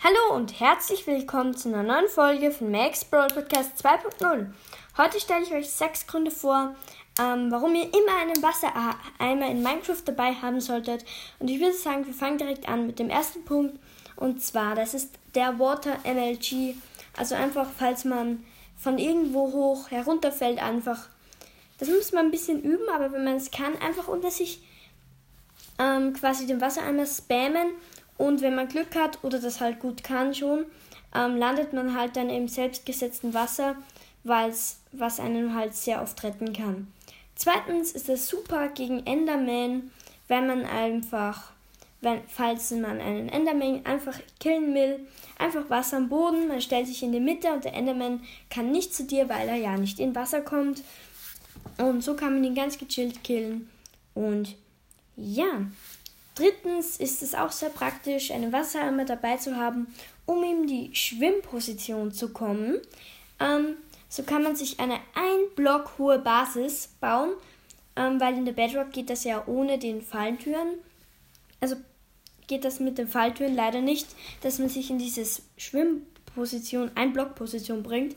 Hallo und herzlich willkommen zu einer neuen Folge von Max Brawl Podcast 2.0. Heute stelle ich euch sechs Gründe vor, ähm, warum ihr immer einen Wassereimer in Minecraft dabei haben solltet. Und ich würde sagen, wir fangen direkt an mit dem ersten Punkt. Und zwar, das ist der Water MLG. Also einfach, falls man von irgendwo hoch herunterfällt, einfach. Das muss man ein bisschen üben, aber wenn man es kann, einfach unter sich ähm, quasi den Wassereimer spammen und wenn man Glück hat oder das halt gut kann schon, ähm, landet man halt dann im selbstgesetzten Wasser, weil's, was einen halt sehr oft retten kann. Zweitens ist es super gegen Enderman, wenn man einfach, wenn, falls man einen Enderman einfach killen will, einfach Wasser am Boden, man stellt sich in die Mitte und der Enderman kann nicht zu dir, weil er ja nicht in Wasser kommt. Und so kann man ihn ganz gechillt killen. Und ja, Drittens ist es auch sehr praktisch, einen Wassereimer dabei zu haben, um in die Schwimmposition zu kommen. Ähm, so kann man sich eine ein Block hohe Basis bauen, ähm, weil in der Bedrock geht das ja ohne den Falltüren. Also geht das mit den Falltüren leider nicht, dass man sich in diese Schwimmposition, ein Blockposition bringt.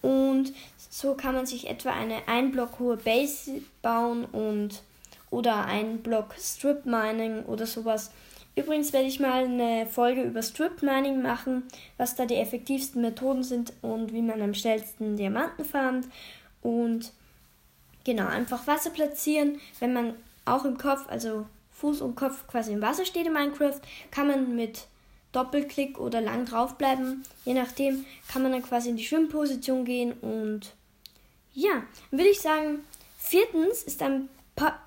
Und so kann man sich etwa eine ein Block hohe Base bauen und oder ein Block Strip Mining oder sowas. Übrigens werde ich mal eine Folge über Strip Mining machen, was da die effektivsten Methoden sind und wie man am schnellsten Diamanten farmt. Und genau, einfach Wasser platzieren. Wenn man auch im Kopf, also Fuß und Kopf quasi im Wasser steht in Minecraft, kann man mit Doppelklick oder lang draufbleiben. Je nachdem kann man dann quasi in die Schwimmposition gehen und ja, würde ich sagen, viertens ist ein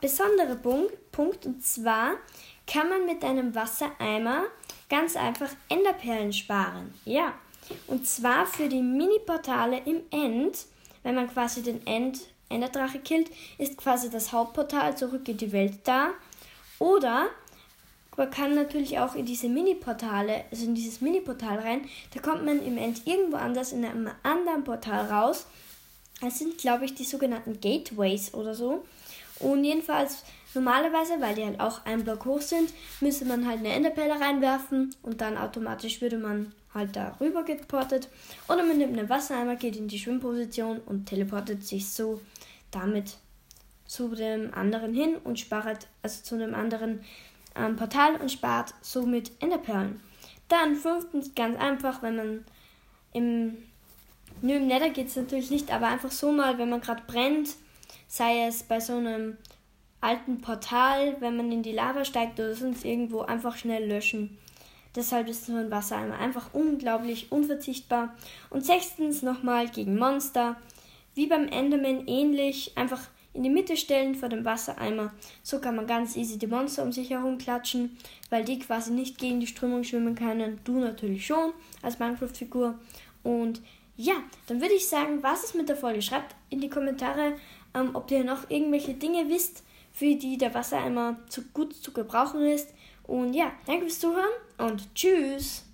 besonderer Punkt und zwar kann man mit einem Wassereimer ganz einfach Enderperlen sparen. Ja, und zwar für die Mini-Portale im End, wenn man quasi den End Enderdrache killt, ist quasi das Hauptportal zurück in die Welt da. Oder man kann natürlich auch in diese Mini-Portale, also in dieses Mini-Portal rein, da kommt man im End irgendwo anders in einem anderen Portal raus. Das sind, glaube ich, die sogenannten Gateways oder so. Und jedenfalls, normalerweise, weil die halt auch ein Block hoch sind, müsste man halt eine Enderperle reinwerfen und dann automatisch würde man halt da rüber geportet. Oder man nimmt einen Wassereimer, geht in die Schwimmposition und teleportet sich so damit zu dem anderen hin und spart, also zu einem anderen ähm, Portal und spart somit Enderperlen. Dann fünftens, ganz einfach, wenn man im, nö, im Nether geht es natürlich nicht, aber einfach so mal, wenn man gerade brennt, sei es bei so einem alten Portal, wenn man in die Lava steigt oder sonst irgendwo, einfach schnell löschen. Deshalb ist so ein Wassereimer einfach unglaublich unverzichtbar. Und sechstens nochmal gegen Monster. Wie beim Enderman ähnlich, einfach in die Mitte stellen vor dem Wassereimer. So kann man ganz easy die Monster um sich herum klatschen, weil die quasi nicht gegen die Strömung schwimmen können. Du natürlich schon als Minecraft-Figur. Und ja, dann würde ich sagen, was ist mit der Folge? Schreibt in die Kommentare, ähm, ob ihr noch irgendwelche Dinge wisst, für die der Wassereimer zu gut zu gebrauchen ist. Und ja, danke fürs Zuhören und tschüss.